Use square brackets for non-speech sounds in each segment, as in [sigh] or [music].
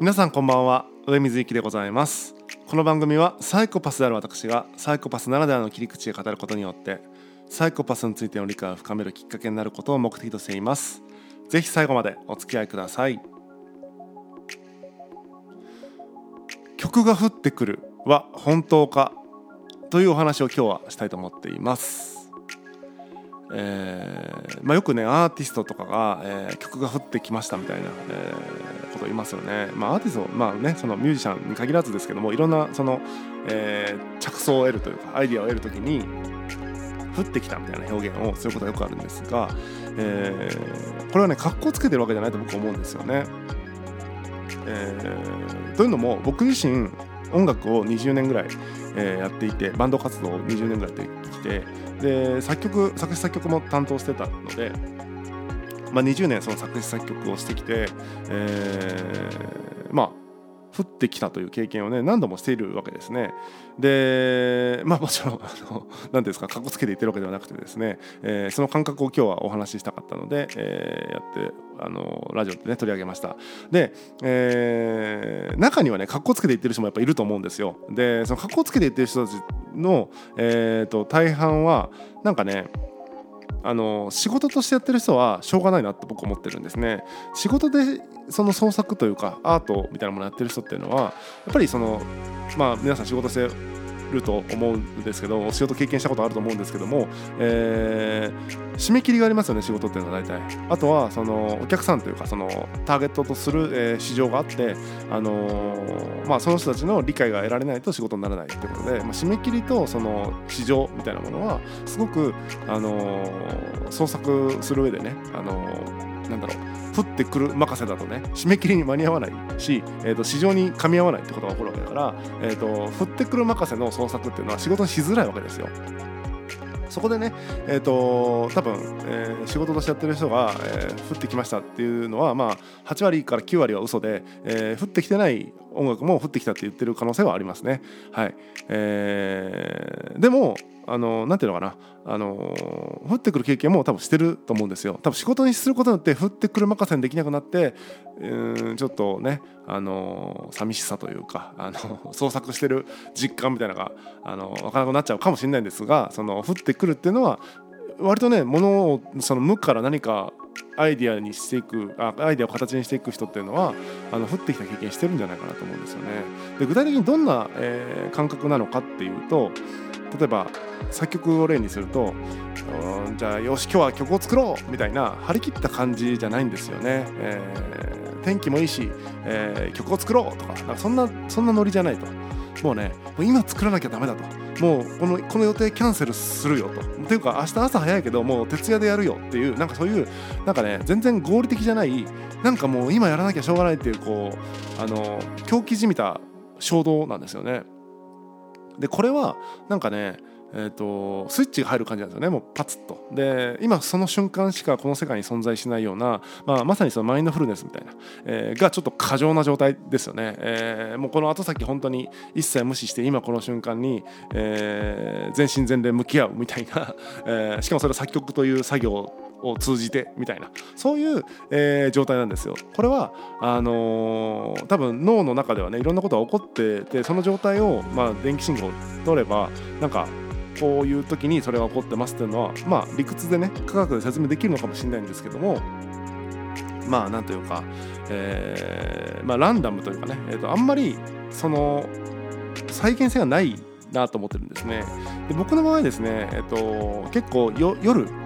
皆さんこんばんは。上水幸でございます。この番組はサイコパスである私がサイコパスならではの切り口で語ることによってサイコパスについての理解を深めるきっかけになることを目的としています。ぜひ最後までお付き合いください。曲が降ってくるは本当かというお話を今日はしたいと思っています。えーまあ、よくねアーティストとかが、えー、曲が降ってきましたみたいな、えー、こと言いますよね、まあ、アーティスト、まあね、そのミュージシャンに限らずですけどもいろんなその、えー、着想を得るというかアイディアを得るときに降ってきたみたいな表現をすることがよくあるんですが、えー、これはね格好つけてるわけじゃないと僕は思うんですよね。えー、というのも僕自身音楽を20年ぐらい、えー、やっていてバンド活動を20年ぐらいやってきてで作曲作詞作曲も担当してたので、まあ、20年その作詞作曲をしてきて、えー、まあ降ってきたという経験をね何度もしているわけですね。でまあもちろん何ですかかっこつけて言ってるわけではなくてですね、えー、その感覚を今日はお話ししたかったので、えー、やってあのラジオでね取り上げました。で、えー、中にはねかっこつけて言ってる人もやっぱいると思うんですよ。でそのかっこつけて言ってる人たちの、えーと大半はなんかねあの仕事としてやってる人はしょうがないなって僕思ってるんですね。仕事でその創作というかアートみたいなものやってる人っていうのはやっぱりそのまあ皆さん仕事してると思うんですけど仕事経験したことあると思うんですけども、えー、締め切りがありますよね仕事っていうのは大体。あとはそのお客さんというかそのターゲットとする、え、市場があって、あのー、まあ、その人たちの理解が得られないと仕事にならないということで、まあ、締め切りとその市場みたいなものはすごく、あの創作する上でね、あのなんだろう降ってくる任せだとね締め切りに間に合わないし、えーと、市場に噛み合わないってことが起こるわけだから、えーと、降ってくる任せの創作っていうのは仕事にしづらいわけですよ。そこでね、えーと、多分、えー、仕事としてやってる人が、えー、降ってきましたっていうのは、まあ、8割から9割は嘘で、えー、降ってきてない音楽も降ってきたって言ってる可能性はありますね。はい。えー、でもあのなていうのかな。あの降ってくる経験も多分してると思うんですよ。多分仕事にすることによって降ってくる任せにできなくなってうんちょっとねあの寂しさというかあの [laughs] 創作してる実感みたいなのがあの分からなくなっちゃうかもしれないんですがその降ってくるっていうのは割とねものをその無から何かアイディアにしていくあアイデアを形にしていく人っていうのはあの降ってきた経験してるんじゃないかなと思うんですよね。で具体的にどんな、えー、感覚なのかっていうと例えば作曲を例にするとじゃあよし今日は曲を作ろうみたいな張り切った感じじゃないんですよね。えー、天気もいいし、えー、曲を作ろうとかなんかそんなそんなノリじゃないともうねもう今作らなきゃダメだともうこのこの予定キャンセルするよとっていうか明日朝早いけどもう徹夜でやるよっていうなんかそういうなんかね全然合理的じゃないなんかもう今やらなきゃしょうがないっていうこうあの狂気じみた衝動なんですよね。でこれはなんかねえーと、スイッチが入る感じなんですよねもうパツッとで今その瞬間しかこの世界に存在しないような、まあ、まさにそのマインドフルネスみたいな、えー、がちょっと過剰な状態ですよね、えー、もうこの後先本当に一切無視して今この瞬間に、えー、全身全霊向き合うみたいな、[laughs] えー、しかもそれは作曲という作業を通じてみたいなそういう、えー、状態なんですよ。これはあのー、多分脳の中ではねいろんなことが起こっててその状態を、まあ、電気信号を取ればなんかこういう時にそれが起こってますっていうのはまあ理屈でね科学で説明できるのかもしれないんですけどもまあなんというか、えー、まあ、ランダムというかね、えーと、あんまりその再現性がないなと思ってるんですね。で僕の場合ですね、えーと、結構夜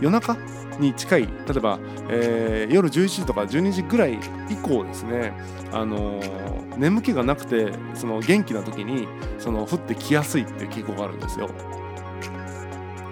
夜中に近い例えば、えー、夜11時とか12時ぐらい以降ですね、あのー、眠気がなくてその元気な時にその降ってきやすいっていう傾向があるんですよ。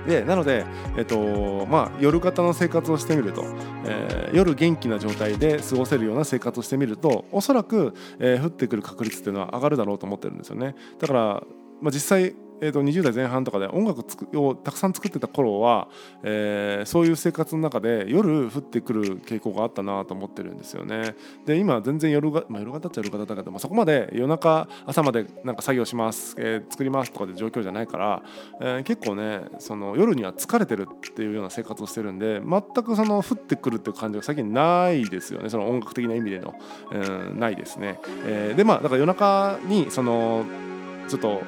でなので、えっとまあ、夜型の生活をしてみると、えー、夜元気な状態で過ごせるような生活をしてみるとおそらく、えー、降ってくる確率っていうのは上がるだろうと思ってるんですよね。だから、まあ、実際えー、と20代前半とかで音楽をたくさん作ってた頃は、えー、そういう生活の中で夜降ってくる傾向があったなと思ってるんですよね。で今全然夜が、まあ、夜型っちゃ夜型だけど、まあ、そこまで夜中朝までなんか作業します、えー、作りますとかで状況じゃないから、えー、結構ねその夜には疲れてるっていうような生活をしてるんで全くその降ってくるっていう感じが最近ないですよねその音楽的な意味での、うん、ないですね。えー、でまあだから夜中にそのちょっと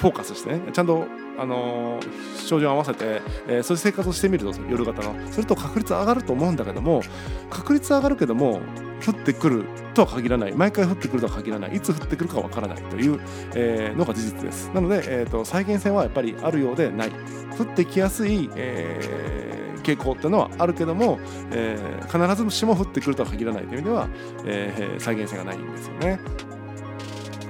フォーカスしてねちゃんとあのー、照準を合わせて、えー、そういう生活をしてみると夜型の。すると確率上がると思うんだけども確率上がるけども降ってくるとは限らない。毎回降ってくるとは限らない。いつ降ってくるかわからないという、えー、のが事実です。なので、えーと、再現性はやっぱりあるようでない。降ってきやすい、えー、傾向っていうのはあるけども、え、必ずしも降ってくるとは限らないという意味では、え、再現性がないんですよね。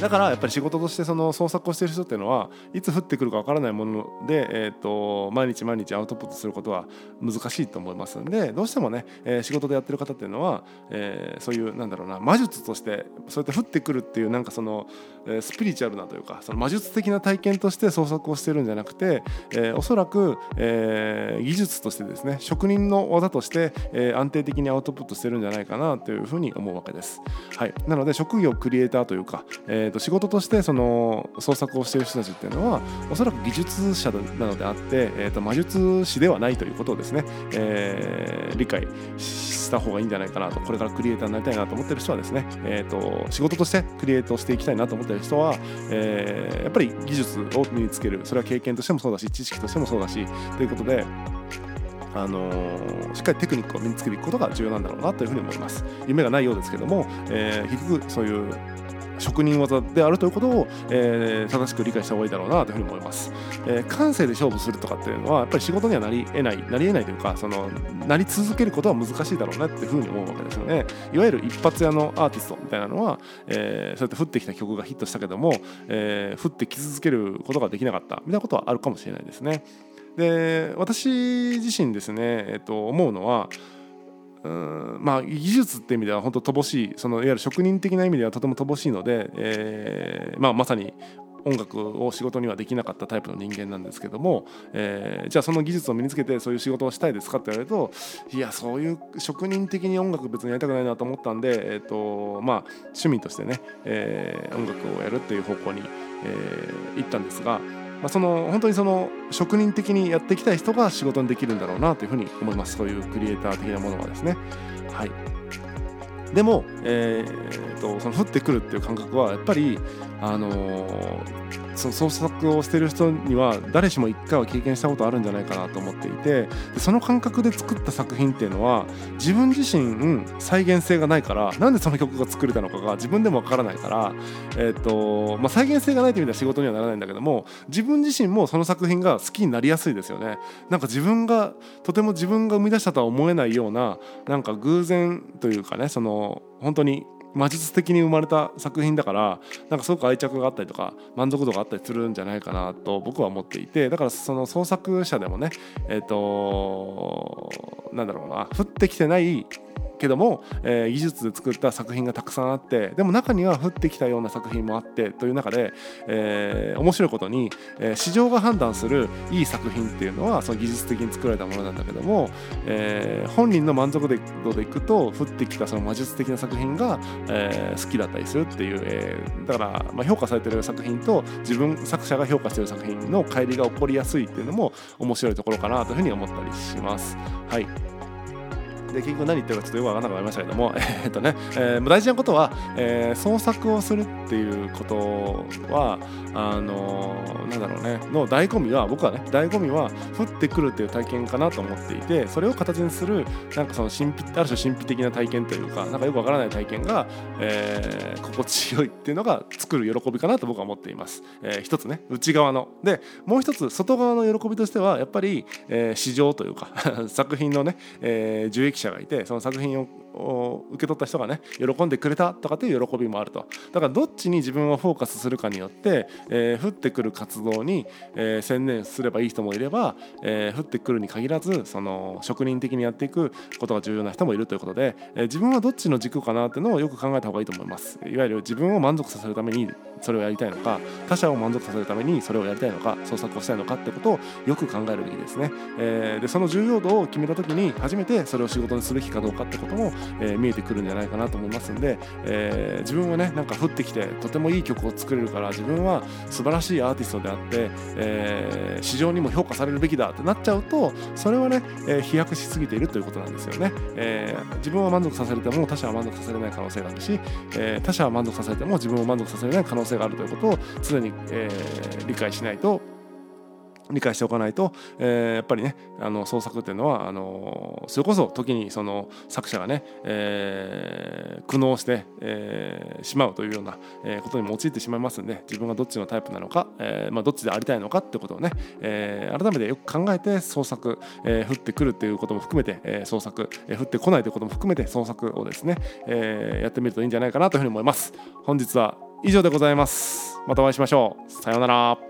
だからやっぱり仕事としてその創作をしている人っていうのはいつ降ってくるかわからないもので、えーと、毎日毎日アウトプットすることは難しいと思いますんでどうしてもね、えー、仕事でやってる方っていうのは、えー、そういうなんだろうな魔術としてそうやって降ってくるっていうなんかその、えー、スピリチュアルなというかその魔術的な体験として創作をしてるんじゃなくて、えー、おそらく、えー、技術としてですね職人の技として、えー、安定的にアウトプットしてるんじゃないかなというふうに思うわけです。はい、なので職業クリエイターというか、えーー、と仕事としてその創作をしている人たちっていうのはおそらく技術者なのであって、えー、と魔術師ではないということをですね、えー、理解した方がいいんじゃないかなとこれからクリエイターになりたいなと思ってる人はですね、えー、と仕事としてクリエイトしていきたいなと思ってる人は、えー、やっぱり技術を身につけるそれは経験としてもそうだし知識としてもそうだしということであのー、しっかりテクニックを身につけていくことが重要なんだろうなというふうに思います。夢がないようですけども、えー、結局そういう職人技であるということを、えー、正しく理解した方がいいだろうなというふうに思います、えー、感性で勝負するとかっていうのはやっぱり仕事にはなり得ないなり得ないというかそのなり続けることは難しいだろうなっていうふうに思うわけですよね。いわゆる一発屋のアーティストみたいなのは、えー、そうやって降ってきた曲がヒットしたけども、えー、降ってき続けることができなかったみたいなことはあるかもしれないですね。で私自身ですね、えっと、思うのはうんまあ技術って意味では本当乏しいそのいわゆる職人的な意味ではとても乏しいので、えーまあ、まさに音楽を仕事にはできなかったタイプの人間なんですけども、えー、じゃあその技術を身につけてそういう仕事をしたいですかって言われるといやそういう職人的に音楽別にやりたくないなと思ったんで、えーとまあ、趣味としてね、えー、音楽をやるっていう方向に、えー、行ったんですが。まあ、その本当にその職人的にやっていきたい人が仕事にできるんだろうなというふうに思いますそういうクリエイター的なものはですね。はいでも、えーと、その降ってくるっていう感覚はやっぱり、あのー、その創作をしてる人には誰しも一回は経験したことあるんじゃないかなと思っていてその感覚で作った作品っていうのは自分自身再現性がないからなんでその曲が作れたのかが自分でもわからないから、えーとまあ、再現性がないという意味では仕事にはならないんだけども自分自身もその作品が好きになりやすいですよね。なんか自分がとても自分が生み出したとは思えないようななんか偶然というかねその本当に魔術的に生まれた作品だからなんかすごく愛着があったりとか満足度があったりするんじゃないかなと僕は思っていてだからその創作者でもねえっ、ー、となんだろうな降ってきてないけども、えー、技術で作った作品がたくさんあってでも中には降ってきたような作品もあってという中で、えー、面白いことに、えー、市場が判断するいい作品っていうのはその技術的に作られたものなんだけども、えー、本人の満足度でいくと降ってきたその魔術的な作品が、えー、好きだったりするっていう、えー、だから、まあ、評価されてる作品と自分作者が評価してる作品の乖離が起こりやすいっていうのも面白いところかなというふうに思ったりします。はいで結局何言ってるかちょっとよく分からなくなりましたけども、[laughs] え、っとね、えー、大事なことは、えー、創作をするっていうことはあのー、なんだろうねの醍醐味は僕はね醍醐味は降ってくるっていう体験かなと思っていてそれを形にするなんかその神秘ある種神秘的な体験というかなんかよくわからない体験が、えー、心地よいっていうのが作る喜びかなと僕は思っています、えー、一つね内側の。でもう一つ外側の喜びとしてはやっぱり、えー、市場というか [laughs] 作品のね、えー、受益者がいてその作品を受け取った人がね喜んでくれたとかっていう喜びもあると。だからどっちに自分をフォーカスするかによって、えー、降ってくる活動に、えー、専念すればいい人もいれば、えー、降ってくるに限らずその職人的にやっていくことが重要な人もいるということで、えー、自分はどっちの軸かなっていうのをよく考えた方がいいと思います。いわゆる自分を満足させるためにそれをやりたいのか他者を満足させるためにそれをやりたいのか創作をしたいのかってことをよく考えるべきですね、えー、でその重要度を決めた時に初めてそれを仕事にすべきかどうかってことも、えー、見えてくるんじゃないかなと思いますんで、えー、自分はねなんか降ってきてとてもいい曲を作れるから自分は素晴らしいアーティストであって、えー、市場にも評価されるべきだってなっちゃうとそれはね、えー、飛躍しすぎているということなんですよね、えー、自分は満足させれても他者は満足させれない可能性があるし、えー、他者は満足させても自分を満足させれない可能性があるということを常に、えー、理解しないと理解しておかないと、えー、やっぱりねあの創作っていうのはあのそれこそ時にその作者がね、えー、苦悩して、えー、しまうというような、えー、ことにも陥ってしまいますんで自分がどっちのタイプなのか、えーまあ、どっちでありたいのかってことをね、えー、改めてよく考えて創作、えー、降ってくるっていうことも含めて、えー、創作、えー、降ってこないということも含めて創作をですね、えー、やってみるといいんじゃないかなというふうに思います。本日は以上でございます。またお会いしましょう。さようなら。